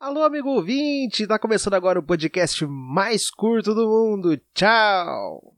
Alô, amigo ouvinte! Tá começando agora o podcast mais curto do mundo. Tchau!